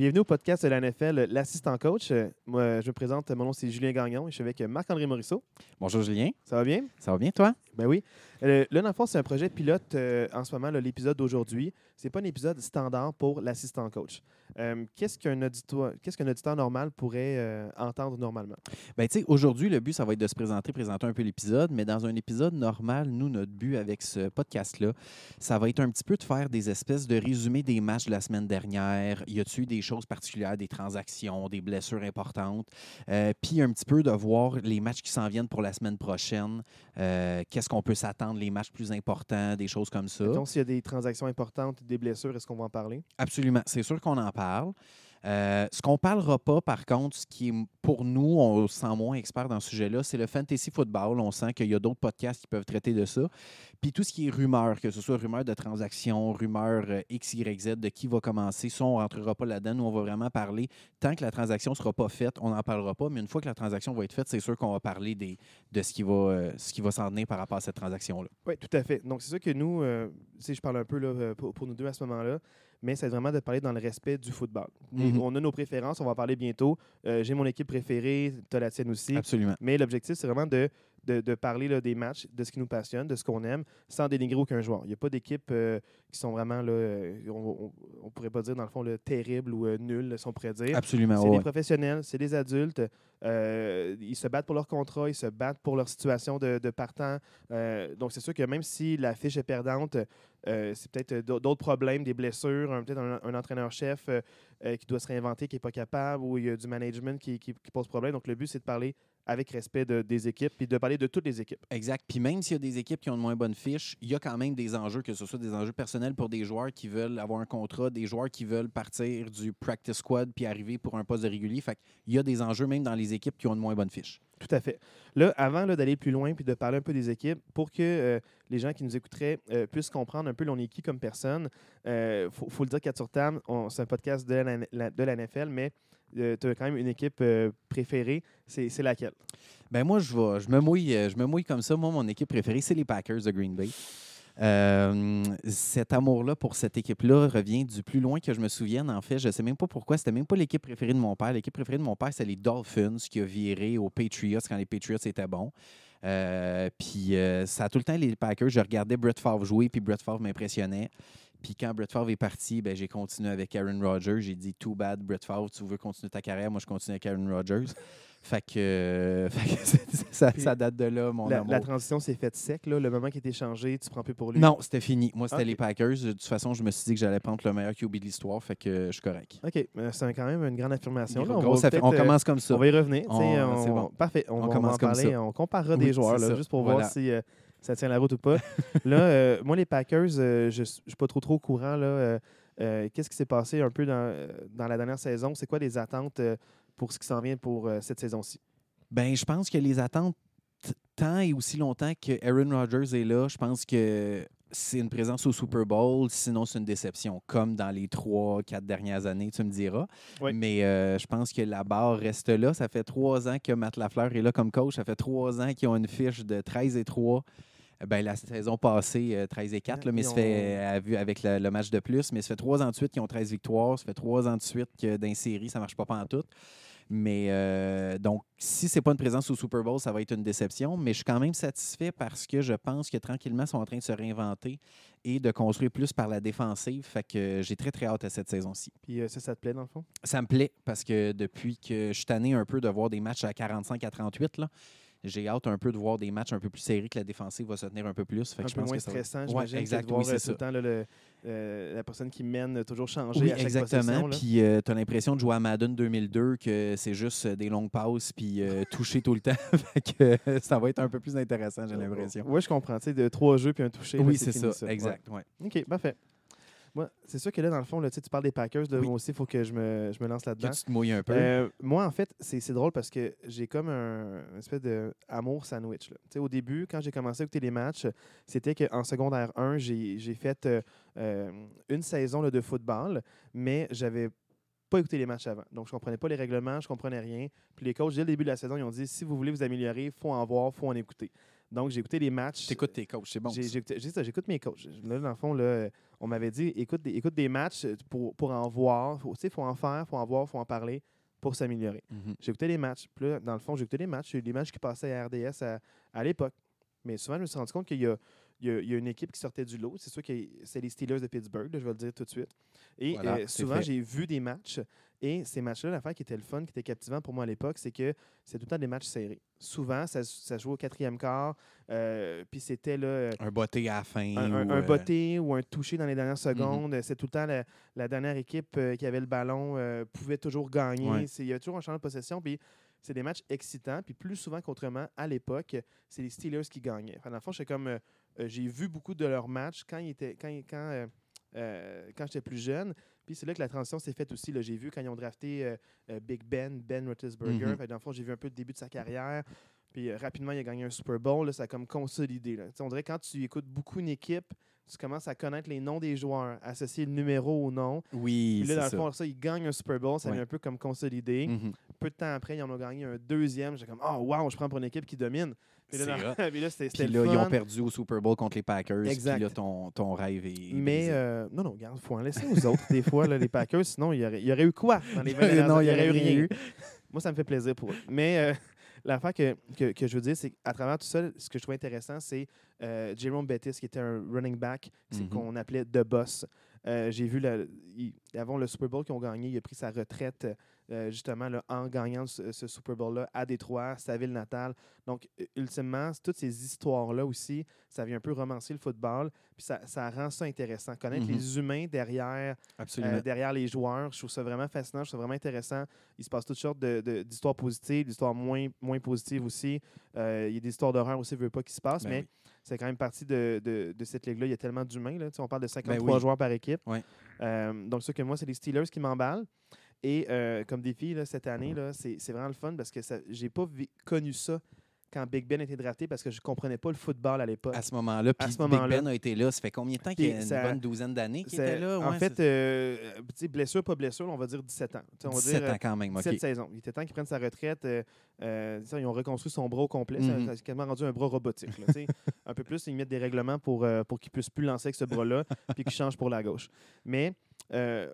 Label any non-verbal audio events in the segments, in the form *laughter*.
Bienvenue au podcast de la NFL, l'assistant coach. Euh, Moi, je me présente, mon nom c'est Julien Gagnon et je suis avec Marc-André Morisseau. Bonjour Julien, Ça va bien? ça va bien toi? Ben oui. Euh, le c'est un projet pilote euh, en ce moment, l'épisode d'aujourd'hui. C'est pas un épisode standard pour l'assistant coach. Euh, qu'est-ce qu'un auditoire, qu'est-ce qu'un auditeur normal pourrait euh, entendre normalement? Ben tu sais, aujourd'hui, le but, ça va être de se présenter, présenter un peu l'épisode, mais dans un épisode normal, nous, notre but avec ce podcast-là, ça va être un petit peu de faire des espèces de résumés des matchs de la semaine dernière. Y a-t-il eu des choses particulières, des transactions, des blessures importantes? Euh, Puis un petit peu de voir les matchs qui s'en viennent pour la semaine prochaine. Euh, Qu'est-ce qu'on peut s'attendre, les matchs plus importants, des choses comme ça. Donc, s'il y a des transactions importantes, des blessures, est-ce qu'on va en parler? Absolument. C'est sûr qu'on en parle. Euh, ce qu'on ne parlera pas, par contre, ce qui est pour nous, on se sent moins expert dans ce sujet-là, c'est le fantasy football. On sent qu'il y a d'autres podcasts qui peuvent traiter de ça. Puis tout ce qui est rumeur, que ce soit rumeur de transaction, rumeur euh, X, Y, Z, de qui va commencer, ça, on ne rentrera pas là-dedans. Nous, on va vraiment parler. Tant que la transaction ne sera pas faite, on n'en parlera pas. Mais une fois que la transaction va être faite, c'est sûr qu'on va parler de ce qui va, euh, s'en venir par rapport à cette transaction-là. Oui, tout à fait. Donc, c'est sûr que nous, je parle un peu pour nous deux à ce moment-là, mais c'est vraiment de parler dans le respect du football. Mhm. On a nos préférences, on va en parler bientôt. Euh, J'ai mon équipe préférée, tu as la tienne aussi. Absolument. Mais l'objectif, c'est vraiment de, de, de parler là, des matchs, de ce qui nous passionne, de ce qu'on aime, sans dénigrer aucun joueur. Il n'y a pas d'équipes euh, qui sont vraiment, là, euh, on ne pourrait pas dire dans le fond, là, terribles ou euh, nulles, si on pourrait dire. Absolument. C'est ouais. des professionnels, c'est des adultes. ils se battent pour leur contrat, ils se battent pour leur situation de, de partant. Donc, c'est sûr que même si la fiche est perdante, euh, c'est peut-être d'au- d'autres problèmes, des blessures, peut-être un, entraîneur-chef euh, euh, qui doit se réinventer, qui n'est pas capable, ou il y a du management qui, pose problème. Donc, le but, c'est de parler avec respect de- des équipes, puis de parler de toutes les équipes. Exact. Puis même s'il y a des équipes qui ont une moins bonne fiche, il y a quand même des enjeux, que ce soit des enjeux personnels pour des joueurs qui veulent avoir un contrat, des joueurs qui veulent partir du practice squad puis arriver pour un poste de régulier. Fait qu'il y a des enjeux même dans les équipes qui ont une moins bonne fiche. Tout à fait. Là, avant d'aller plus loin puis de parler un peu des équipes, pour que euh, les gens qui nous écouteraient euh, puissent comprendre un peu l'on est qui comme personne, il faut, faut le dire qu'à Turtam, on- c'est un podcast de la, de la NFL, mais tu as quand même une équipe euh, préférée. C'est laquelle? Ben moi, je vais, je me mouille, euh, je me mouille comme ça. Moi, mon équipe préférée, c'est les Packers de Green Bay. Euh, cet amour-là pour cette équipe-là revient du plus loin que je me souvienne. En fait, je ne sais même pas pourquoi. C'était même pas l'équipe préférée de mon père. L'équipe préférée de mon père, c'est les Dolphins qui a viré aux Patriots quand les Patriots étaient bons. Euh, puis euh, ça a tout le temps les Packers. Je regardais Brett Favre jouer, puis Brett Favre m'impressionnait. Puis quand Brett Favre est parti, ben, j'ai continué avec Aaron Rodgers. J'ai dit, too bad, Brett Favre, tu veux continuer ta carrière. Moi, je continue avec Aaron Rodgers. *laughs* Fait que, euh, *laughs* fait que ça, date de là, mon La, amour. la transition s'est faite sec. Là. Le moment qui a été changé, tu prends plus pour lui. Non, c'était fini. Moi, c'était les Packers. De toute façon, je me suis dit que j'allais prendre le meilleur QB de l'histoire, fait que je suis correct. OK. euh, C'est quand même une grande affirmation. là. On, peut-être, on euh, commence comme ça. On va y revenir. On- on- c'est bon. Parfait. On, commence en comme parler. ça. On comparera Oui, des joueurs là, juste pour Voilà. voir si euh, ça tient la route ou pas. là, *laughs* euh, moi, les Packers, euh, je ne suis pas trop trop au courant. là, euh, Qu'est-ce qui s'est passé un peu dans, dans la dernière saison? C'est quoi les attentes pour ce qui s'en vient pour cette saison-ci? Ben, je pense que les attentes, tant et aussi longtemps que Aaron Rodgers est là, je pense que c'est une présence au Super Bowl, sinon c'est une déception, comme dans les trois, quatre dernières années, tu me diras. Oui. Mais euh, je pense que la barre reste là. Ça fait trois ans que Matt Lafleur est là comme coach. Ça fait trois ans qu'ils ont une fiche de 13 et 3. Ben, la saison passée, euh, 13 et 4, là, mais ça fait euh, avec le, le match de plus. Mais ça fait trois ans de suite qu'ils ont 13 victoires. Ça fait trois ans de suite que dans les séries, ça ne marche pas en tout. Mais euh, donc, si c'est pas une présence au Super Bowl, ça va être une déception. Mais je suis quand même satisfait parce que je pense que tranquillement, ils sont en train de se réinventer et de construire plus par la défensive. Fait que j'ai très, très hâte à cette saison-ci. Puis euh, ça, ça te plaît dans le fond? Ça me plaît parce que depuis que je suis tanné un peu de voir des matchs à 45 à 38, là, j'ai hâte un peu de voir des matchs un peu plus serrés, que la défensive va se tenir un peu plus. Fait Un que je peu pense moins que ça va- stressant, Ouais, j'imagine, exact, de voir oui, euh, tout le temps là, le- euh, la personne qui mène euh, toujours changer Oui, à chaque exactement. Puis tu as l'impression de jouer à Madden 2002 que c'est juste euh, des longues passes puis euh, *laughs* toucher tout le temps. *laughs* fait que euh, ça va être un peu plus intéressant, j'ai l'impression. Oui, je comprends. Tu sais, de trois jeux puis un touché. là, Oui, c'est ça, Ouais. exact. ouais. OK, parfait. Moi, c'est sûr que là, dans le fond, là, tu parles des Packers. Oui. Moi aussi, il faut que je me, je me lance Que là-dedans. tu te mouilles un peu. Euh, moi, en fait, c'est drôle parce que j'ai comme un une espèce d'amour sandwich. là. Au début, quand j'ai commencé à écouter les matchs, c'était qu'en secondaire 1, j'ai j'ai fait euh, euh, une saison là, de football, mais j'avais pas écouté les matchs avant. Donc, je comprenais pas les règlements, je comprenais rien. Puis les coachs, dès le début de la saison, ils ont dit si vous voulez vous améliorer, il faut en voir, il faut en écouter. Donc, j'ai écouté les matchs. T'écoutes tes coachs, c'est bon. J'ai- ça. J'écoute mes coachs. Là, dans le fond, là, on m'avait dit écoute des, écoute des matchs pour, pour en voir. Faut- Tu sais, il faut en faire, il faut en voir, il faut en parler pour s'améliorer. Mhm. J'écoutais les matchs. Puis là, dans le fond, j'écoutais les matchs. Les matchs qui passaient à RDS à, à l'époque. Mais souvent, je me suis rendu compte qu'il y a, il y a- il y a une équipe qui sortait du lot. C'est sûr que c'est les Steelers de Pittsburgh, là, je vais le dire tout de suite. Et Voilà, euh, souvent, j'ai vu des matchs. Et ces matchs-là, l'affaire qui était le fun, qui était captivant pour moi à l'époque, c'est que c'est tout le temps des matchs serrés. Souvent, ça, ça jouait au quatrième quart. euh, puis c'était là, euh, Un botté à la fin. un, un- ou, un euh, botté ou un touché dans les dernières secondes. C'est tout le temps la, la dernière équipe qui avait le ballon euh, pouvait toujours gagner. Ouais. Il y avait toujours un changement de possession. Puis c'est des matchs excitants. Puis plus souvent qu'autrement, à l'époque, c'est les Steelers qui gagnaient. Enfin, dans le fond, comme, j'ai vu beaucoup de leurs matchs quand, ils étaient, quand, quand, quand j'étais plus jeune. Puis c'est là que la transition s'est faite aussi. J'ai vu quand ils ont drafté euh, euh, Big Ben, Ben Roethlisberger. Mhm. Fait que dans le fond, j'ai vu un peu le début de sa carrière. Puis euh, rapidement, il a gagné un Super Bowl. là, ça a comme consolidé. là. On dirait que quand tu écoutes beaucoup une équipe, tu commences à connaître les noms des joueurs, associer le numéro au nom. Oui, Puis là, dans le fond, ça, ils gagnent un Super Bowl. Ça Ouais. vient un peu comme consolidé. Mhm. Peu de temps après, ils en ont gagné un deuxième. J'étais comme, oh, wow, je prends pour une équipe qui domine. *laughs* Puis là, c'était ils ont perdu au Super Bowl contre les Packers. Exact. Puis là, ton, ton rêve est. Mais euh, non, non, regarde, faut en laisser aux autres des fois, là, les Packers. Sinon, il y aurait, il y aurait eu quoi dans les *laughs* 20 dernières Non, il y aurait eu rien eu. *laughs* Moi, ça me fait plaisir pour eux. Mais euh, l'affaire que, que, que je veux dire, c'est qu'à travers tout ça, ce que je trouve intéressant, c'est euh, Jerome Bettis, qui était un running back Mhm. qu'on appelait The Boss. Euh, J'ai vu, il- avant le Super Bowl qu'ils ont gagné, il a pris sa retraite euh, justement là, en gagnant ce, ce Super Bowl-là à Détroit, sa ville natale. Donc, ultimement, toutes ces histoires-là aussi, ça vient un peu romancer le football, puis ça, ça rend ça intéressant. Connaître Mhm. les humains derrière euh, derrière les joueurs. Je trouve ça vraiment fascinant, je trouve ça vraiment intéressant. Il se passe toutes sortes d'histoires positives, d'histoires moins, moins positives aussi. Euh, il y a des histoires d'horreur aussi, je veux pas qui se passent, Ben mais oui. c'est quand même partie de, de- de cette ligue-là. Il y a tellement d'humains. On parle de 53 oui. joueurs par équipe. Euh, donc, ça que moi, c'est les Steelers qui m'emballent. Et euh, comme défi, là, cette année, là, c'est c'est vraiment le fun parce que ça- j'ai pas vi- connu ça quand Big Ben a été drafté parce que je comprenais pas le football à l'époque. À ce moment-là, puis Big moment-là. Ben a été là. Ça fait combien de temps qu'il y a une ça- bonne douzaine d'années qu'il était là? en fait, euh, blessure, pas blessure, on va dire 17 ans. Tu sais, On va 17 dire, euh, ans quand même. OK. 17 saisons. Il était temps qu'il prenne sa retraite. euh, euh, ils ont reconstruit son bras au complet. Mhm. Ça- C'est quasiment rendu un bras robotique. là, *laughs* un peu plus, ils mettent des règlements pour, pour qu'il puisse plus lancer avec ce bras-là, *laughs* puis qu'il change pour la gauche. Mais euh,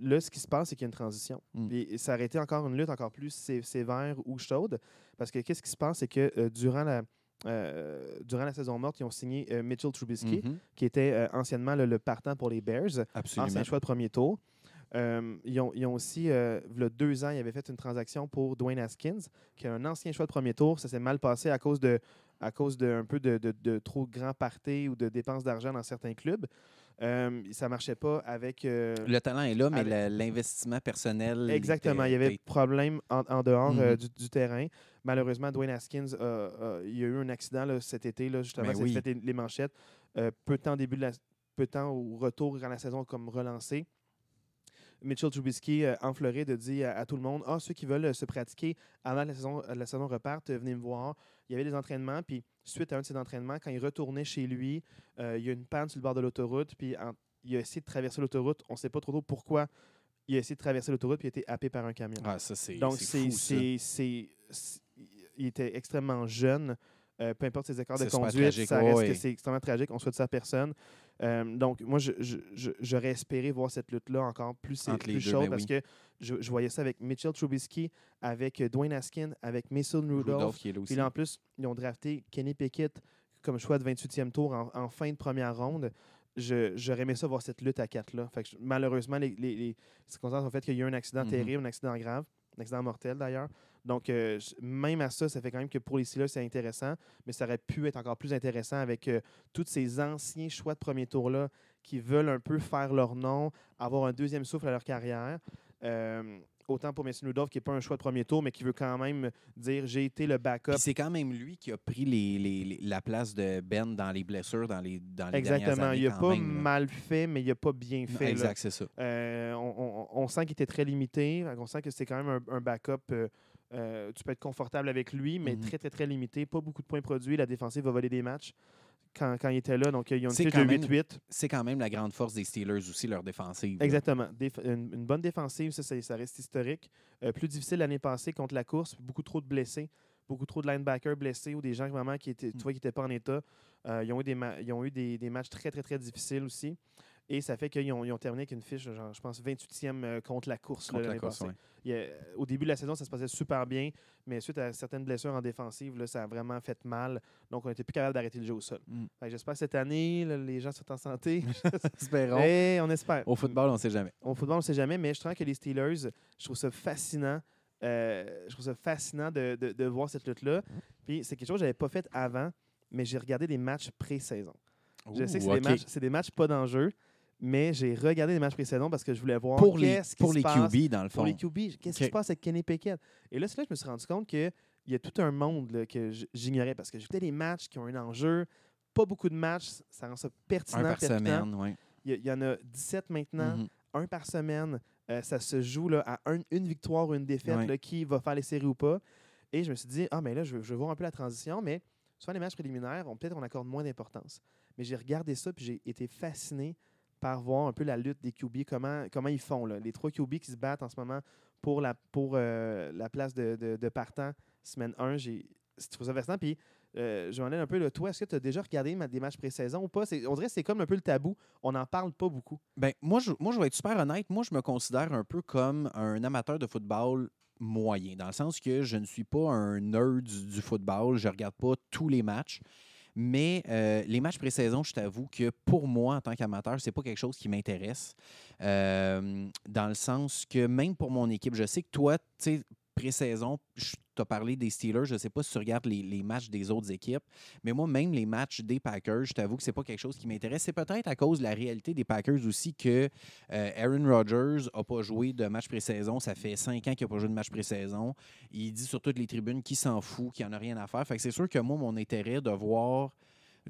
là, ce qui se passe, c'est qu'il y a une transition. Mm. Puis ça aurait été encore une lutte encore plus sé- sévère ou chaude. Parce que qu'est-ce qui se passe, c'est que euh, durant la. euh, durant la saison morte, ils ont signé euh, Mitchell Trubisky, Mhm. qui était anciennement le, le partant pour les Bears Absolument. ancien choix de premier tour. Euh, ils, ont, ils ont aussi, euh, il y a deux ans, ils avaient fait une transaction pour Dwayne Haskins, qui est un ancien choix de premier tour. Ça s'est mal passé à cause de à cause de un peu de, de- de trop grands parties ou de dépenses d'argent dans certains clubs. Euh, ça ne marchait pas avec. euh, Le talent est là, mais avec- l'investissement personnel. Exactement. Il y avait problème en, en dehors euh, Mhm. du, du terrain. Malheureusement, Dwayne Haskins, il y a eu un accident là, cet été, là, justement, Ben ça a oui. fait les, les manchettes. Euh, peu de temps au début de la, peu de temps au retour quand la saison comme relancé. Mitchell Trubisky euh, en Floride dit à, à tout le monde Ah, ceux qui veulent euh, se pratiquer avant que la saison, la saison reparte, euh, venez me voir. Il y avait des entraînements, puis suite à un de ces entraînements, quand il retournait chez lui, euh, il y a une panne sur le bord de l'autoroute, puis en- il a essayé de traverser l'autoroute. On ne sait pas trop, trop pourquoi il a essayé de traverser l'autoroute, puis il a été happé par un camion. Ah, ça, c'est. Donc, c'est il était extrêmement jeune. Euh, peu importe ses écarts de conduite, tragique, ça reste ouais. que c'est extrêmement tragique. On souhaite ça à personne. Euh, donc, moi, je- je- je- j'aurais espéré voir cette lutte-là encore plus, plus chaude ben parce oui. que je, voyais ça avec Mitchell Trubisky, avec Dwayne Haskin, avec Mason Rudolph. Rudolph qui est là aussi. Puis là, en plus, ils ont drafté Kenny Pickett comme choix de 28e tour en, en fin de première ronde. J'aurais aimé ça voir cette lutte à quatre là. Fait que je- malheureusement, les, les, les circonstances ont fait qu'il y a eu un accident Mhm. terrible, un accident grave, un accident mortel d'ailleurs. Donc, euh, même à ça, ça fait quand même que pour les Steelers, c'est intéressant, mais ça aurait pu être encore plus intéressant avec euh, tous ces anciens choix de premier tour-là qui veulent un peu faire leur nom, avoir un deuxième souffle à leur carrière. Euh, autant pour Mason Rudolph, qui n'est pas un choix de premier tour, mais qui veut quand même dire j'ai été le backup c'est quand même lui qui a pris les, les- les- la place de Ben dans les blessures dans les, dans les dernières Exactement. années Il n'a pas même, mal fait, mais il n'a pas bien fait. Exact, c'est ça. Euh, on, on- on sent qu'il était très limité. On sent que c'est quand même un, un backup. euh, euh, tu peux être confortable avec lui, mais Mhm. très, très, très limité. Pas beaucoup de points produits. La défensive va voler des matchs quand, quand il était là. Donc, ils ont une de même 8-8. C'est quand même la grande force des Steelers aussi, leur défensive. Exactement. Déf- une, une bonne défensive, ça, ça, ça reste historique. Euh, plus difficile l'année passée contre la course. Beaucoup trop de blessés beaucoup trop de linebackers blessés ou des gens vraiment qui étaient, tu Mm. vois, qui n'étaient pas en état. Euh, ils ont eu, des, ils ont eu des, des matchs très, très, très difficiles aussi. Et ça fait qu'ils ont, terminé avec une fiche, genre, je pense, 28e euh, contre la course l'année passée. ouais. Il a- au début de la saison, ça se passait super bien, mais suite à certaines blessures en défensive, là, ça a vraiment fait mal. Donc, on n'était plus capable d'arrêter le jeu au sol. Mm. J'espère que cette année, là, les gens sont en santé. *laughs* Espérons. Et on espère. Au football, on ne sait jamais. Au football, on ne sait jamais, mais je trouve que les Steelers, je trouve ça fascinant. euh, je trouve ça fascinant de, de- de voir cette lutte-là. Puis c'est quelque chose que je n'avais pas fait avant, mais j'ai regardé des matchs pré-saison. Je sais que c'est Ouh, des, matchs, des matchs pas d'enjeu, mais j'ai regardé des matchs pré-saison parce que je voulais voir Pour les, qui pour se les passe QB, dans le pour fond. les QB. Qu'est-ce qui se passe avec Kenny Pickett? Et là, c'est là que je me suis rendu compte qu'il y a tout un monde là, que j'ignorais parce que j'écoutais des matchs qui ont un enjeu. Pas beaucoup de matchs, ça rend ça pertinent. Un par semaine, oui. Il y, a- il y en a 17 maintenant, Mhm. un par semaine. Euh, ça se joue là, à un- une victoire ou une défaite, là, qui va faire les séries ou pas. Et je me suis dit, ah, mais là, je je voir un peu la transition, mais souvent les matchs préliminaires, peut-être on accorde moins d'importance. Mais j'ai regardé ça, puis j'ai été fasciné par voir un peu la lutte des QB, comment, comment ils font. Les trois QB qui se battent en ce moment pour la, pour, euh, la place de, de, partant, semaine 1, j'ai je trouve ça fascinant. Puis, euh, je un peu, là, toi, est-ce que tu as déjà regardé des matchs pré-saison ou pas? On dirait que c'est comme un peu le tabou. On n'en parle pas beaucoup. Ben, moi, je, moi, je vais être super honnête. Moi, je me considère un peu comme un amateur de football moyen, dans le sens que je ne suis pas un nerd du football. Je ne regarde pas tous les matchs. Mais euh, les matchs pré-saison, je t'avoue que pour moi, en tant qu'amateur, c'est pas quelque chose qui m'intéresse. Euh, dans le sens que même pour mon équipe, je sais que toi, tu pré-saison, je t'ai parlé des Steelers, je sais pas si tu regardes les, matchs des autres équipes, mais moi, même les matchs des Packers, je t'avoue que c'est pas quelque chose qui m'intéresse. C'est peut-être à cause de la réalité des Packers aussi que euh, Aaron Rodgers a pas joué de match pré-saison. Ça fait cinq ans qu'il n'a pas joué de match pré-saison. Il dit sur toutes les tribunes qu'il s'en fout, qu'il n'en a rien à faire. Fait que c'est sûr que moi, mon intérêt de voir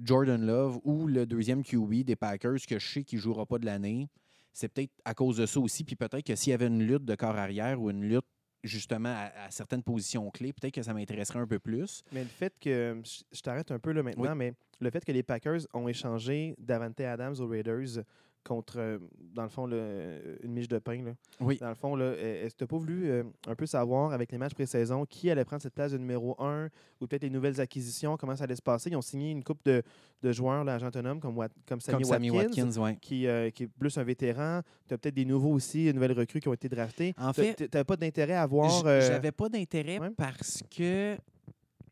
Jordan Love ou le deuxième QB des Packers, que je sais qu'il ne jouera pas de l'année, c'est peut-être à cause de ça aussi. Puis peut-être que s'il y avait une lutte de corps arrière ou une lutte justement à, à certaines positions clés, peut-être que ça m'intéresserait un peu plus. Mais le fait que. Je t'arrête un peu là maintenant, Oui. mais le fait que les Packers ont échangé Davante Adams aux Raiders contre, euh, dans le fond, le- une miche de pain. Là. Oui. Dans le fond, euh, est-ce que tu n'as pas voulu euh, un peu savoir avec les matchs pré-saison qui allait prendre cette place de numéro 1 ou peut-être les nouvelles acquisitions, comment ça allait se passer? Ils ont signé une coupe de, de joueurs, là, agents autonomes, comme, comme Sammy Comme Sammy Watkins. Watkins, ouais. Qui, euh, qui est plus un vétéran. Tu as peut-être des nouveaux aussi, de nouvelles recrues qui ont été draftées. En fait, Tu n'avais pas d'intérêt à voir. Euh, J'avais pas d'intérêt ouais. parce que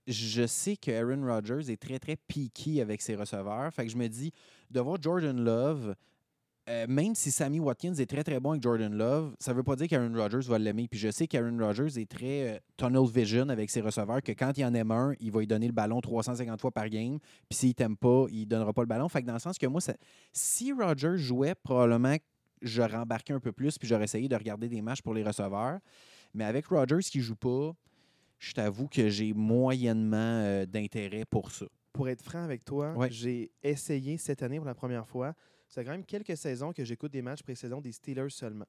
je sais que Aaron Rodgers est très, très piqué avec ses receveurs. Fait que je me dis, de voir Jordan Love, euh, même si Sammy Watkins est très, très bon avec Jordan Love, ça veut pas dire qu'Aaron Rodgers va l'aimer. Puis je sais qu'Aaron Rodgers est très euh, tunnel vision avec ses receveurs, que quand il en aime un, il va lui donner le ballon 350 fois par game. Puis s'il t'aime pas, il donnera pas le ballon. Fait que dans le sens que moi, ça- si Rodgers jouait, probablement j'aurais embarqué un peu plus, puis j'aurais essayé de regarder des matchs pour les receveurs. Mais avec Rodgers qui joue pas, je t'avoue que j'ai moyennement euh, d'intérêt pour ça. pour être franc avec toi, Ouais. j'ai essayé cette année pour la première fois. C'est quand même quelques saisons que j'écoute des matchs pré-saison des Steelers seulement.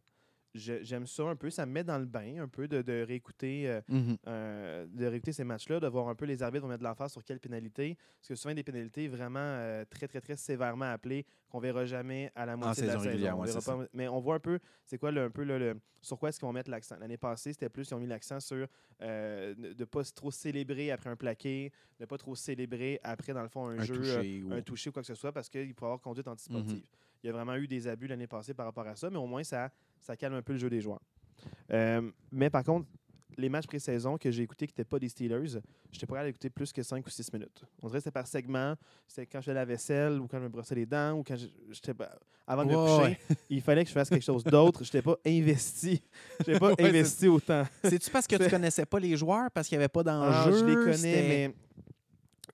J'aime ça un peu, ça me met dans le bain un peu de, de réécouter, euh, euh, de réécouter ces matchs-là, de voir un peu les arbitres vont mettre de l'emphase sur quelle pénalité. Parce que souvent des pénalités vraiment euh, très, très, très sévèrement appelées qu'on verra jamais à la moitié de la saison saison. régulière, On ouais, verra c'est pas- mais on voit un peu, c'est quoi le, un peu le, le- sur quoi est-ce qu'ils vont mettre l'accent. L'année passée, c'était plus, ils ont mis l'accent sur de ne pas trop célébrer après un plaqué, de ne pas trop célébrer après, dans le fond, un, Un jeu, ou- un touché ou quoi que ce soit, parce qu'il pourrait y avoir conduite antisportive. Il y a vraiment eu des abus l'année passée par rapport à ça, mais au moins, ça, ça calme un peu le jeu des joueurs. Euh, mais par contre, les matchs pré-saison que j'ai écoutés qui n'étaient pas des Steelers, je n'étais pas capable d'écouter plus que 5 ou 6 minutes. On dirait que c'était par segment. C'était quand je faisais la vaisselle ou quand je me brossais les dents ou quand je- j'étais avant de me Ouais, coucher. Il fallait que je fasse quelque chose d'autre. Je n'étais pas investi. *laughs* Je n'étais pas Ouais, investi autant. C'est-tu parce que tu connaissais pas les joueurs, parce qu'il n'y avait pas Ah, d'enjeu? je les connais, mais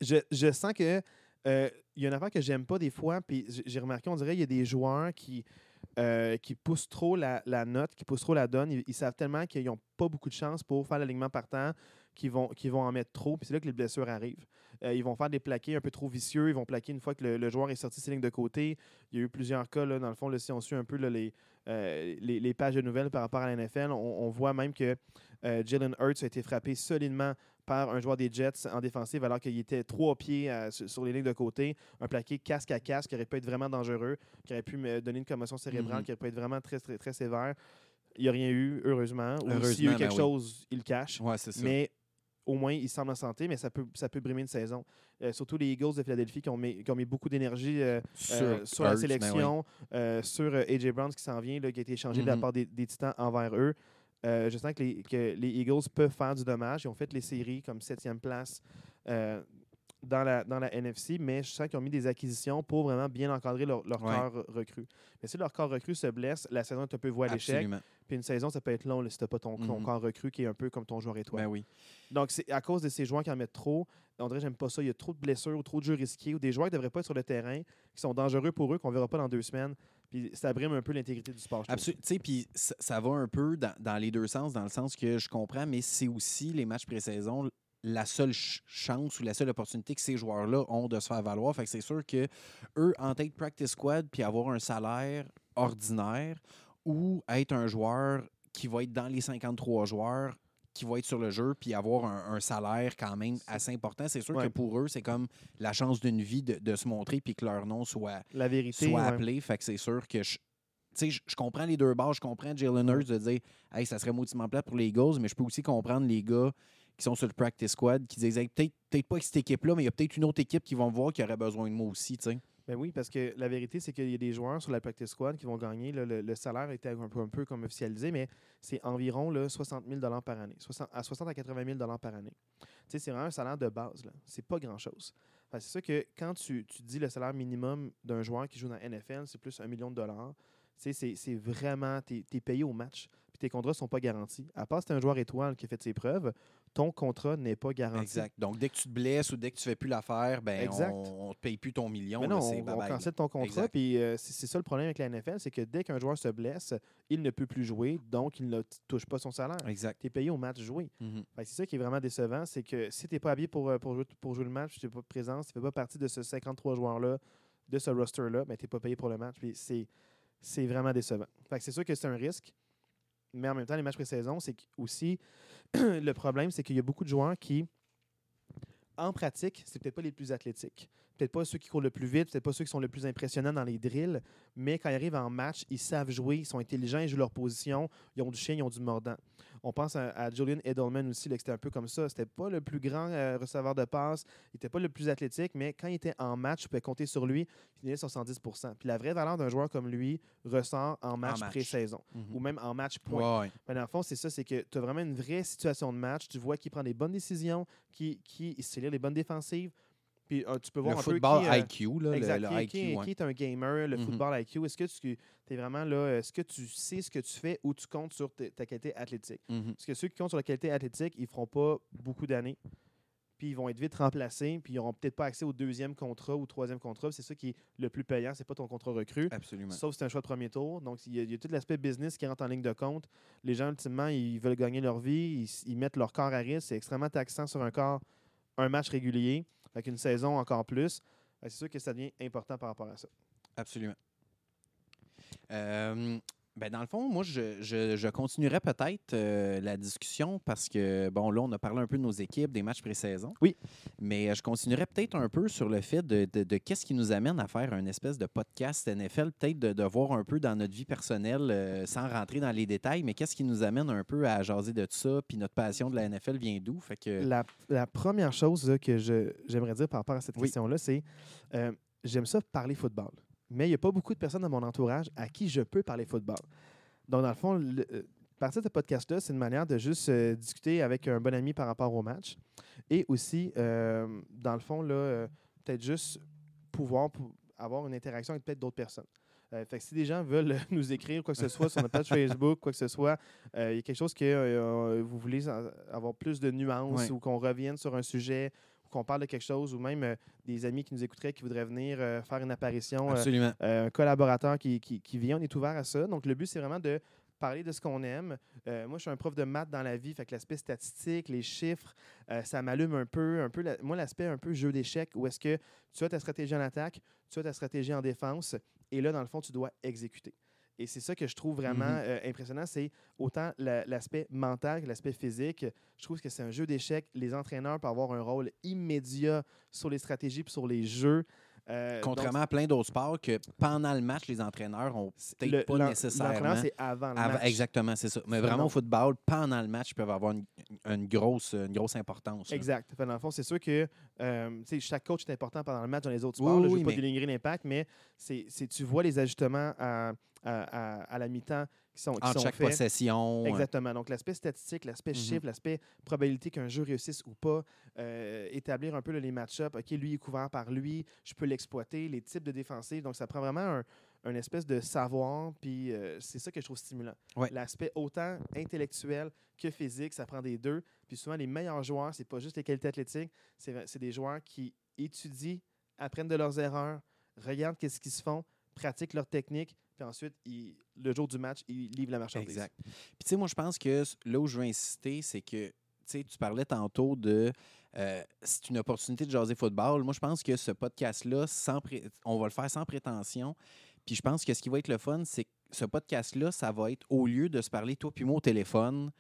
je, je sens que euh, il y a une affaire que j'aime pas des fois, puis j'ai remarqué, on dirait qu'il y a des joueurs qui, euh, qui poussent trop la, note, qui poussent trop la donne. Ils, savent tellement qu'ils n'ont pas beaucoup de chance pour faire l'alignement partant, qu'ils vont, vont en mettre trop, c'est là que les blessures arrivent. Euh, ils vont faire des plaqués un peu trop vicieux, ils vont plaquer une fois que le, joueur est sorti ses lignes de côté. Il y a eu plusieurs cas, là, dans le fond, si on suit un peu euh, les, les pages de nouvelles par rapport à la NFL, on, on voit même que Jalen Hurts a été frappé solidement par un joueur des Jets en défensive alors qu'il était trois pieds euh, sur, les lignes de côté. Un plaqué casque à casque qui aurait pu être vraiment dangereux, qui aurait pu me donner une commotion cérébrale, Mhm. qui aurait pu être vraiment très, très, très sévère. Il n'y a rien eu, heureusement. Ou s'il y a eu quelque ben oui. chose, il le cache. Ouais, c'est ça. Mais au moins, ils semblent en santé, mais ça peut, ça peut brimer une saison. Euh, surtout les Eagles de Philadelphie qui ont mis, qui ont mis beaucoup d'énergie euh, euh, sur, la ben sélection, sur AJ Brown qui s'en vient, là, qui a été échangé de la Mhm. part des, des Titans envers eux. Euh, je sens que les, que les Eagles peuvent faire du dommage. Ils ont fait les séries comme septième place euh, dans, la, dans la NFC, mais je sens qu'ils ont mis des acquisitions pour vraiment bien encadrer leur, leur Ouais. corps recru. Mais si leur corps recru se blesse, la saison est un peu vouée à l'échec. Puis une saison, ça peut être long là, si tu n'as pas ton, ton Mhm. corps recru qui est un peu comme ton joueur étoile. Ben oui. Donc, c'est à cause de ces joueurs qui en mettent trop. On dirait, j'aime pas ça. Il y a trop de blessures ou trop de jeux risqués ou des joueurs qui ne devraient pas être sur le terrain, qui sont dangereux pour eux, qu'on verra pas dans deux semaines. Puis ça brime un peu l'intégrité du sport. Absolument. Tu sais, puis ça, ça va un peu dans, dans les deux sens, dans le sens que je comprends, mais c'est aussi les matchs pré-saison la seule ch- chance ou la seule opportunité que ces joueurs-là ont de se faire valoir. Fait que c'est sûr que eux, en tête practice squad, puis avoir un salaire ordinaire ou être un joueur qui va être dans les 53 joueurs qui va être sur le jeu puis avoir un, un salaire quand même assez important. C'est sûr Ouais. que pour eux, c'est comme la chance d'une vie de, de se montrer puis que leur nom soit, La vérité. soit ouais. appelé. Fait que c'est sûr que je. Tu sais, je, comprends les deux bords. Je comprends Jalen Hurts de dire Hey, ça serait mauditement plate pour les Eagles, mais je peux aussi comprendre les gars qui sont sur le practice squad qui disent peut-être peut-être pas avec cette équipe-là, mais il y a peut-être une autre équipe qui vont me voir qui aurait besoin de moi aussi. Ben oui, parce que la vérité, c'est qu'il y a des joueurs sur la practice squad qui vont gagner. le, salaire était un peu, comme officialisé, mais c'est environ là, 60 000 par année. 60 à 60 à 80 000 par année. C'est vraiment un salaire de base. C'est pas grand-chose. C'est sûr que quand tu, dis le salaire minimum d'un joueur qui joue dans la NFL, c'est plus un million de dollars. C'est vraiment, tu es, payé au match, puis tes contrats ne sont pas garantis. À part si tu un joueur étoile qui a fait ses preuves, ton contrat n'est pas garanti. Exact. Donc, dès que tu te blesses ou dès que tu fais plus l'affaire, ben, on ne te paye plus ton million. Mais là, non, c'est on, là. cancelle ton contrat. Puis euh, c'est ça le problème avec la NFL, c'est que dès qu'un joueur se blesse, il ne peut plus jouer, donc il ne touche pas son salaire. Exact. Tu es payé au match joué. Mhm. Que C'est ça qui est vraiment décevant, c'est que si tu n'es pas habillé pour, euh, pour, jouer, pour jouer le match, tu n'es pas présent, tu ne fais pas partie de ce 53 joueurs-là, de ce roster-là, mais tu n'es pas payé pour le match. Puis c'est c'est vraiment décevant. C'est sûr que c'est un risque, mais en même temps, les matchs pré-saison, c'est aussi *clears throat* le problème, c'est qu'il y a beaucoup de joueurs qui, en pratique, c'est peut-être pas les plus athlétiques. Peut-être pas ceux qui courent le plus vite, peut-être pas ceux qui sont le plus impressionnants dans les drills, mais quand ils arrivent en match, ils savent jouer, ils sont intelligents, ils jouent leur position, ils ont du chien, ils ont du mordant. On pense à, à Julian Edelman aussi, là, c'était un peu comme ça. C'était pas le plus grand euh, receveur de passe, il était pas le plus athlétique, mais quand il était en match, tu pouvais compter sur lui, il finissait sur 110 Puis la vraie valeur d'un joueur comme lui ressort en match, match. pré-saison Mhm. ou même en match point. Ouais, ouais. Mais dans le fond, c'est ça, c'est que tu as vraiment une vraie situation de match. Tu vois qui prend les bonnes décisions, qui, qui sait lire les bonnes défensives. Puis euh, tu peux voir Le un football peu qui, euh, IQ, là, exact, le, qui, IQ. qui- ouais. qui est un gamer, le Mhm. football IQ. Est-ce que tu es vraiment là, est-ce que tu sais ce que tu fais ou tu comptes sur ta- qualité athlétique? Mhm. Parce que ceux qui comptent sur la qualité athlétique, ils ne feront pas beaucoup d'années. Puis ils vont être vite remplacés, puis ils n'auront peut-être pas accès au deuxième contrat ou au troisième contrat. C'est ça qui est le plus payant, c'est pas ton contrat recru. Absolument. Sauf si c'est un choix de premier tour. Donc, il y, a, il y a tout l'aspect business qui rentre en ligne de compte. Les gens, ultimement, ils veulent gagner leur vie. Ils, ils mettent leur corps à risque. C'est extrêmement taxant sur un corps, un match régulier. Avec une saison encore plus. C'est sûr que ça devient important par rapport à ça. Absolument. Euh, ben dans le fond, moi, je, je, je continuerai peut-être euh, la discussion parce que, bon, là, on a parlé un peu de nos équipes, des matchs pré-saison. Oui. Mais euh, je continuerai peut-être un peu sur le fait de, de- de qu'est-ce qui nous amène à faire un espèce de podcast NFL, peut-être de, de voir un peu dans notre vie personnelle, euh, sans rentrer dans les détails, mais qu'est-ce qui nous amène un peu à jaser de ça, puis notre passion de la NFL vient d'où? Fait que, La, la première chose là, que je- j'aimerais dire par rapport à cette Oui. question-là, c'est euh, j'aime ça parler football. Mais il n'y a pas beaucoup de personnes dans mon entourage à qui je peux parler football. Donc, dans le fond, le- euh, partir de ce podcast-là, c'est une manière de juste euh, discuter avec un bon ami par rapport au match. Et aussi, euh, dans le fond, là, peut-être juste pouvoir pou- avoir une interaction avec peut-être d'autres personnes. Fait que si des gens veulent *laughs* nous écrire quoi que ce soit sur notre page Facebook, quoi que ce soit, il y a quelque chose que vous voulez avoir plus de nuances Ouais. ou qu'on revienne sur un sujet qu'on parle de quelque chose ou même euh, des amis qui nous écouteraient qui voudraient venir euh, faire une apparition, euh, absolument. un collaborateur qui, qui, qui vient, on est ouvert à ça. Donc, le but, c'est vraiment de parler de ce qu'on aime. Moi, je suis un prof de maths dans la vie, fait que l'aspect statistique, les chiffres, ça m'allume un peu. Un peu la- moi, l'aspect un peu jeu d'échecs, où est-ce que tu as ta stratégie en attaque, tu as ta stratégie en défense, et là, dans le fond, tu dois exécuter. Et c'est ça que je trouve vraiment Mhm. euh, impressionnant, c'est autant la- l'aspect mental que l'aspect physique. Je trouve que c'est un jeu d'échecs. Les entraîneurs peuvent avoir un rôle immédiat sur les stratégies et sur les jeux. Euh, donc, Contrairement à plein d'autres sports que pendant le match, les entraîneurs ont peut-être le- pas nécessairement. l'entraîneur, c'est avant le Avant- match. exactement, c'est ça. Mais vraiment non. au football, pendant le match, ils peuvent avoir une, une, grosse, une grosse importance. Exact. Fait, dans le fond, c'est sûr que euh, chaque coach est important pendant le match dans les autres Oui, sports. là. je oui, ne veux pas dénigrer l'impact, mais c'est, c'est- tu vois les ajustements à, à, à- à la mi-temps qui sont, qui sont chaque faits. possession. Exactement. Donc, l'aspect statistique, l'aspect Mhm. chiffre, l'aspect probabilité qu'un jeu réussisse ou pas, euh, établir un peu là, les match-ups. OK, lui est couvert par lui, je peux l'exploiter, les types de défensives. Donc, ça prend vraiment un, un espèce de savoir, puis euh, c'est ça que je trouve stimulant. Ouais. L'aspect autant intellectuel que physique, ça prend des deux. Puis souvent, les meilleurs joueurs, c'est pas juste les qualités athlétiques, c'est des joueurs qui étudient, apprennent de leurs erreurs, regardent qu'est-ce qu'ils se font, pratiquent leur technique, puis ensuite, le jour du match, ils livrent la marchandise. Exact. Puis tu sais, moi, je pense que là où je veux insister, c'est que tu sais, tu parlais tantôt de euh, c'est une opportunité de jaser football. Moi, je pense que ce podcast-là, on va le faire sans prétention. Puis je pense que ce qui va être le fun, c'est que ce podcast-là, ça va être au lieu de se parler toi puis moi au téléphone,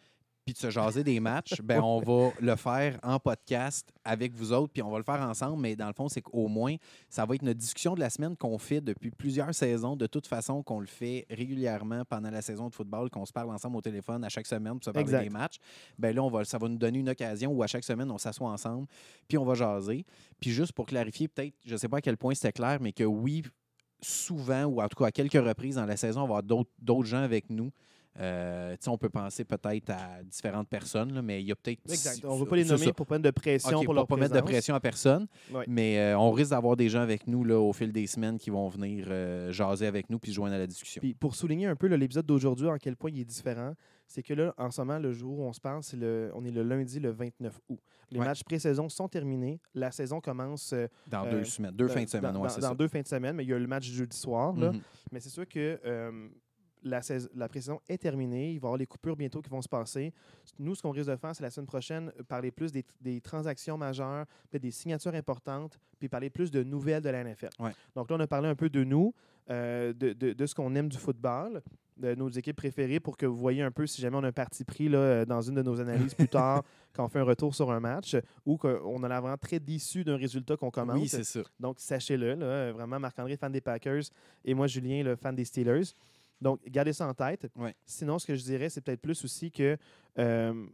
puis de se jaser des matchs, *laughs* ben on va le faire en podcast avec vous autres, puis on va le faire ensemble. Mais dans le fond, c'est qu'au moins, ça va être notre discussion de la semaine qu'on fait depuis plusieurs saisons, de toute façon, qu'on le fait régulièrement pendant la saison de football, qu'on se parle ensemble au téléphone à chaque semaine pour se parler Exact. des matchs. Ben là, on va, ça va nous donner une occasion où à chaque semaine, on s'assoit ensemble, puis on va jaser. Puis juste pour clarifier, peut-être, je ne sais pas à quel point c'était clair, mais que oui, souvent, ou en tout cas à quelques reprises dans la saison, on va avoir d'autres d'autres gens avec nous. Euh, on peut penser peut-être à différentes personnes, là, mais il y a peut-être. Exact. On ne veut pas les nommer ça. pour pas mettre de pression pour leur pas mettre de pression à personne, mais euh, on risque d'avoir des gens avec nous là, au fil des semaines qui vont venir euh, jaser avec nous puis se joindre à la discussion. Puis pour souligner un peu l'épisode d'aujourd'hui, en quel point il est différent, c'est que là, en ce moment, le jour où on se parle, c'est le, on est le lundi le 29 août. Les Ouais. matchs pré-saison sont terminés. La saison commence euh, Dans deux semaines, deux dans- fins de semaine, dans, ouais, dans- dans ça. deux fins de semaine, mais il y a le match jeudi soir. là. Mhm. Mais c'est sûr que euh, la, sais- la pré-saison est terminée. Il va y avoir les coupures bientôt qui vont se passer. Nous, ce qu'on risque de faire, c'est la semaine prochaine, euh, parler plus des, des transactions majeures, peut-être des signatures importantes, puis parler plus de nouvelles de la NFL. Ouais. Donc là, on a parlé un peu de nous, euh, de, de- de ce qu'on aime du football, de nos équipes préférées, pour que vous voyez un peu si jamais on a un parti pris là, euh, dans une de nos analyses plus tard, *laughs* quand on fait un retour sur un match, ou qu'on a l'air vraiment très déçu d'un résultat qu'on commente. Oui, c'est ça. Donc, sachez-le, là, vraiment, Marc-André, fan des Packers, et moi, Julien, le fan des Steelers. Donc, gardez ça en tête. Ouais. Sinon, ce que je dirais, c'est peut-être plus aussi que euh,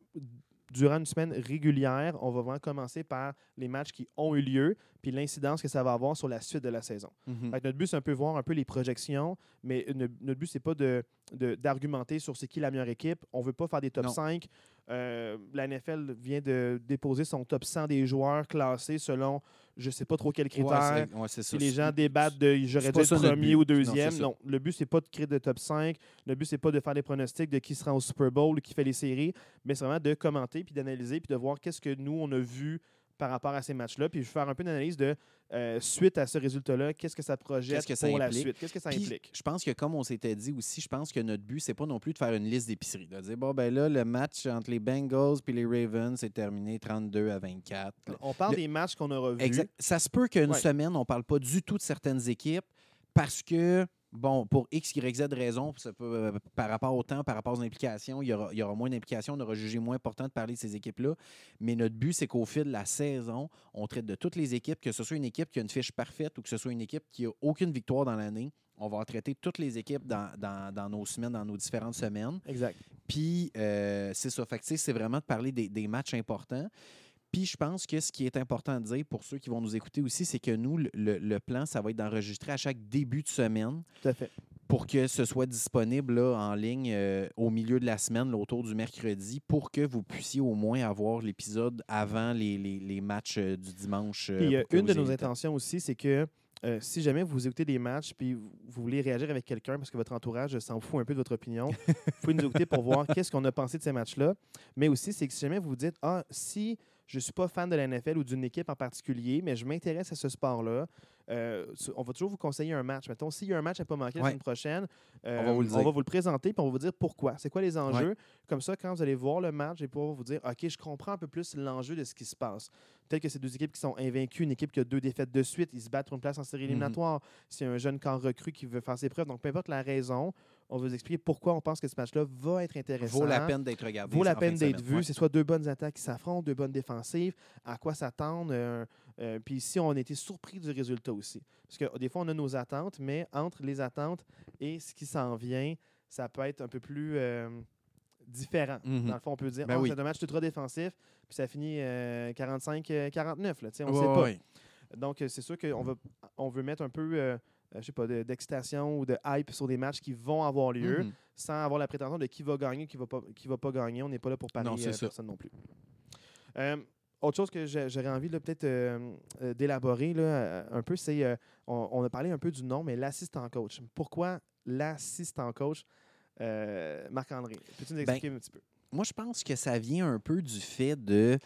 durant une semaine régulière, on va vraiment commencer par les matchs qui ont eu lieu, puis l'incidence que ça va avoir sur la suite de la saison. Mhm. Que notre but, c'est un peu voir un peu les projections, mais ne- notre but, c'est pas de, de- d'argumenter sur c'est qui la meilleure équipe. On veut pas faire des top Non. 5. Euh, la NFL vient de déposer son top 100 des joueurs classés selon je sais pas trop Ouais, critères. c'est- ouais, ça. si les gens débattent de j'aurais dû être premier ou deuxième. Non, le but, c'est pas de créer de top 5. Le but, c'est pas de faire des pronostics de qui sera au Super Bowl qui fait les séries, mais c'est vraiment de commenter, puis d'analyser, puis de voir qu'est-ce que nous, on a vu par rapport à ces matchs-là, puis faire un peu d'analyse de euh, suite à ce résultat-là, qu'est-ce que ça projette Qu'est-ce que ça pour la suite, qu'est-ce que ça Puis, implique? Je pense que comme on s'était dit aussi, je pense que notre but, c'est pas non plus de faire une liste d'épicerie. De dire, bon, ben là, le match entre les Bengals et les Ravens est terminé 32 à 24. On parle le- des matchs qu'on aura vus. Exact. Ça se peut qu'une Ouais. semaine, on ne parle pas du tout de certaines équipes parce que, bon, pour X, Y, Z raisons, ça peut, euh, par rapport au temps, par rapport aux implications, il y aura, il y aura moins d'implications, on aura jugé moins important de parler de ces équipes-là. Mais notre but, c'est qu'au fil de la saison, on traite de toutes les équipes, que ce soit une équipe qui a une fiche parfaite ou que ce soit une équipe qui n'a aucune victoire dans l'année. On va traiter toutes les équipes dans, dans- dans nos semaines, dans nos différentes semaines. Exact. Puis, euh, c'est ça. Fait c'est vraiment de parler des, des matchs importants. Puis, je pense que ce qui est important de dire pour ceux qui vont nous écouter aussi, c'est que nous, le, le- plan, ça va être d'enregistrer à chaque début de semaine Tout à fait. pour que ce soit disponible là, en ligne euh, au milieu de la semaine, là, autour du mercredi, pour que vous puissiez au moins avoir l'épisode avant les, les- les matchs euh, du dimanche. euh, Puis euh, une de nos temps. intentions aussi, c'est que euh, si jamais vous écoutez des matchs puis vous vous voulez réagir avec quelqu'un parce que votre entourage s'en fout un peu de votre opinion, vous pouvez nous écouter pour voir *laughs* qu'est-ce qu'on a pensé de ces matchs-là. Mais aussi, c'est que si jamais vous vous dites Ah, si je ne suis pas fan de la NFL ou d'une équipe en particulier, mais je m'intéresse à ce sport-là, euh, on va toujours vous conseiller un match. Mettons, s'il y a un match à ne pas manquer la semaine prochaine, euh, On va vous le présenter puis on va vous dire pourquoi. C'est quoi les enjeux? Comme ça, quand vous allez voir le match, je vais pouvoir vous dire OK, je comprends un peu plus l'enjeu de ce qui se passe. Peut-être que c'est deux équipes qui sont invaincues, une équipe qui a deux défaites de suite, ils se battent pour une place en série Mhm. éliminatoire. C'est un jeune camp recru qui veut faire ses preuves. Donc, peu importe la raison, on va vous expliquer pourquoi on pense que ce match-là va être intéressant. Vaut la peine d'être regardé. Vaut la peine d'être vu. Ouais. C'est soit deux bonnes attaques qui s'affrontent, deux bonnes défensives, à quoi s'attendre. euh, euh, puis ici, on a été surpris du résultat aussi. Parce que des fois, on a nos attentes, mais entre les attentes et ce qui s'en vient, ça peut être un peu plus euh, différent. Mhm. Dans le fond, on peut dire Ben Ah, oui. c'est un match ultra défensif, puis ça finit euh, 45-49. là, tu sais, on Ouais, sait pas. Donc, c'est sûr qu'on veut, on veut mettre un peu, je sais pas, de- d'excitation ou de hype sur des matchs qui vont avoir lieu, Mhm. sans avoir la prétention de qui va gagner, qui va pas, qui va pas gagner. On n'est pas là pour parier euh, personne non plus. Euh, autre chose que j'aurais envie peut-être euh, euh, d'élaborer euh, un peu, c'est euh, on, on a parlé un peu du nom, mais l'assistant coach. Pourquoi l'assistant coach, euh, Marc-André? Peux-tu nous Ben, expliquer un petit peu? Moi, je pense que ça vient un peu du fait de.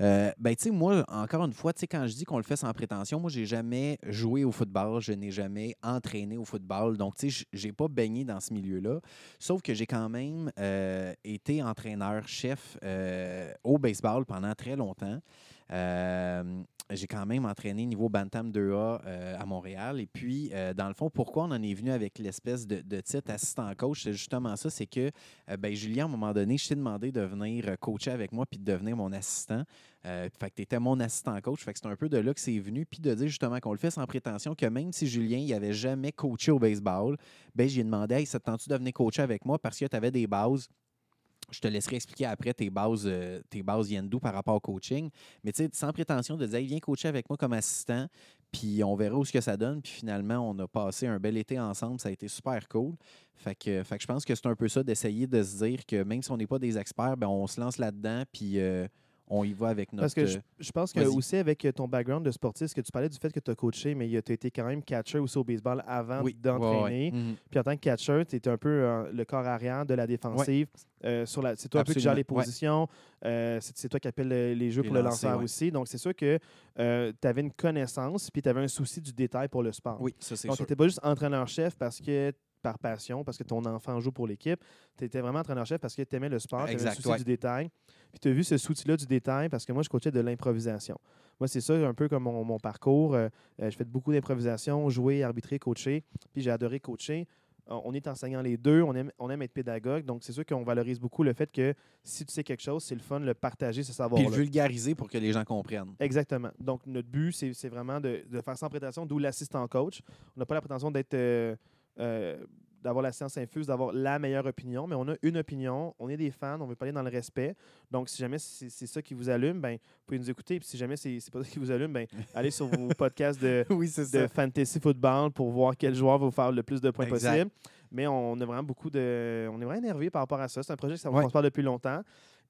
Euh, ben, tu sais, moi, encore une fois, tu sais, quand je dis qu'on le fait sans prétention, moi, j'ai jamais joué au football, je n'ai jamais entraîné au football. Donc, tu sais, j'ai pas baigné dans ce milieu-là. Sauf que j'ai quand même euh, été entraîneur-chef euh, au baseball pendant très longtemps. J'ai quand même entraîné niveau Bantam 2A euh, à Montréal. Et puis, euh, dans le fond, pourquoi on en est venu avec l'espèce de, titre assistant coach? C'est justement ça, c'est que euh, ben, Julien, à un moment donné, je t'ai demandé de venir coacher avec moi puis de devenir mon assistant. Fait que tu étais mon assistant coach. Fait que c'est un peu de là que c'est venu. Puis de dire justement qu'on le fait sans prétention, que même si Julien il avait jamais coaché au baseball, ben, j'ai demandé Hey, ça te tente-tu de venir coacher avec moi parce que tu avais des bases je te laisserai expliquer après tes bases, euh, tes bases par rapport au coaching. Mais tu sais, sans prétention de dire, viens coacher avec moi comme assistant, puis on verra où ce que ça donne. Puis finalement, on a passé un bel été ensemble. Ça a été super cool. Fait que, je pense que c'est un peu ça d'essayer de se dire que même si on n'est pas des experts, ben on se lance là-dedans, puis euh, on y va avec notre. Parce que je, euh, je pense que aussi avec euh, ton background de sportif, que tu parlais du fait que tu as coaché, mais tu as été quand même catcher aussi au baseball avant oui, d'entraîner. ouais, ouais. Mhm. Puis en tant que catcher, tu étais un peu euh, le corps arrière de la défensive. Euh, sur la, c'est toi un peu qui gère les positions. Euh, c'est, toi qui appelle les, jeux Les pour le lanceur aussi. Donc c'est sûr que tu avais une connaissance puis tu avais un souci du détail pour le sport. Oui, ça c'est Donc, tu n'étais pas juste entraîneur-chef parce que par passion, parce que ton enfant joue pour l'équipe. Tu étais vraiment entraîneur-chef parce que tu aimais le sport, tu Exact, souci ouais. du détail. Puis tu as vu ce souci-là du détail parce que moi, je coachais de l'improvisation. Moi, c'est ça un peu comme mon, mon parcours. Euh, euh, je fais beaucoup d'improvisation, jouer, arbitrer, coacher. Puis j'ai adoré coacher. On est enseignant les deux, on aime, on aime être pédagogue. Donc, c'est sûr qu'on valorise beaucoup le fait que si tu sais quelque chose, c'est le fun de le partager, ce Puis savoir-là. le vulgariser pour que les gens comprennent. Exactement. Donc, notre but, c'est vraiment de, de faire sans prétention, d'où l'assistant coach. On n'a pas la prétention d'être. euh, d'avoir la science infuse, d'avoir la meilleure opinion, mais on a une opinion, on est des fans, on veut parler dans le respect. Donc, si jamais c'est ça qui vous allume, ben, vous pouvez nous écouter. Puis si jamais c'est pas ça qui vous allume, ben, *laughs* allez sur vos podcasts de, oui, de fantasy football pour voir quel joueur va vous faire le plus de points Exact. possible. Mais on a vraiment beaucoup de. On est vraiment énervé par rapport à ça. C'est un projet que ça Ouais. on se parle depuis longtemps.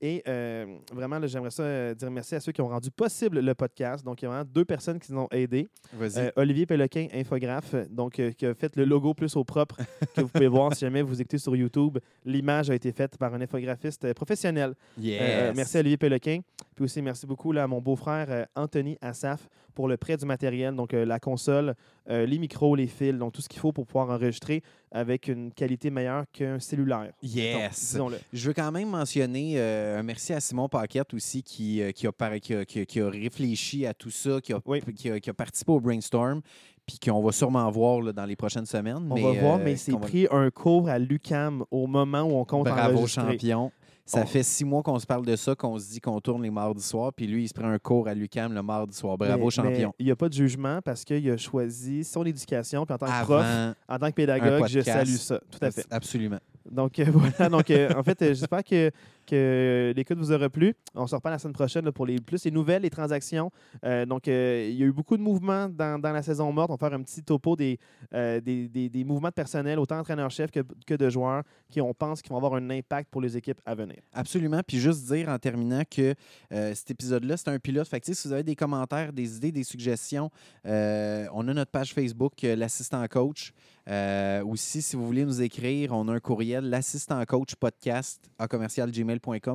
Et euh, vraiment, j'aimerais ça euh, dire merci à ceux qui ont rendu possible le podcast. Donc, il y a vraiment deux personnes qui nous ont aidés. Euh, Olivier Péloquin, infographe, donc euh, qui a fait le logo plus au propre *laughs* que vous pouvez voir si jamais vous écoutez sur YouTube. L'image a été faite par un infographiste professionnel. yes. Merci à Olivier Péloquin. Puis aussi, merci beaucoup là, à mon beau-frère Anthony Assaf pour le prêt du matériel, donc la console, les micros, les fils, donc tout ce qu'il faut pour pouvoir enregistrer avec une qualité meilleure qu'un cellulaire. Yes. Disons-le. Je veux quand même mentionner un merci à Simon Paquette aussi qui, euh, qui, a, qui, a, qui a- réfléchi à tout ça, qui a, Oui. qui a- qui a participé au brainstorm, puis qu'on va sûrement voir là, dans les prochaines semaines. On mais, va voir, euh, mais c'est qu'on va- pris un cours à l'UCAM au moment où on compte Bravo enregistrer. champion. Ça fait six mois qu'on se parle de ça, qu'on se dit qu'on tourne les mardis soirs, puis lui, il se prend un cours à l'UCAM le mardi soir. Bravo Mais- champion. mais Il n'y a pas de jugement parce qu'il a choisi son éducation. Puis en tant que prof, en tant que pédagogue, je salue ça. Tout à fait. absolument. Donc euh, *laughs* voilà, donc euh, en fait, euh, j'espère que, l'écoute vous aura plu. On se reparle la semaine prochaine pour les plus les nouvelles, les transactions. Euh, donc euh, il y a eu beaucoup de mouvements dans, la saison morte. On va faire un petit topo des, euh, des, des- mouvements de personnel, autant entraîneur-chef que, que de joueurs, qui on pense qu'ils vont avoir un impact pour les équipes à venir. Absolument. Puis juste dire en terminant que cet épisode-là, c'est un pilote. Fait si vous avez des commentaires, des idées, des suggestions, on a notre page Facebook, l'assistant coach. Euh, aussi, si vous voulez nous écrire, on a un courriel, l'assistant coach podcast à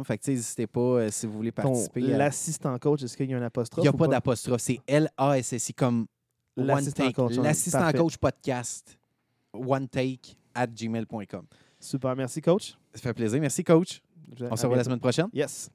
Fait que, n'hésitez pas euh, si vous voulez participer. à- L'assistant coach, est-ce qu'il y a un Il apostrophe? n'y a ou pas d'apostrophe, c'est L-A-S-S-I comme one L'assistant take. coach, L'assistant parfait. coach podcast, one take at gmail.com. Super, merci coach. Ça fait plaisir. Merci, coach. On se revoit la semaine prochaine. Yes.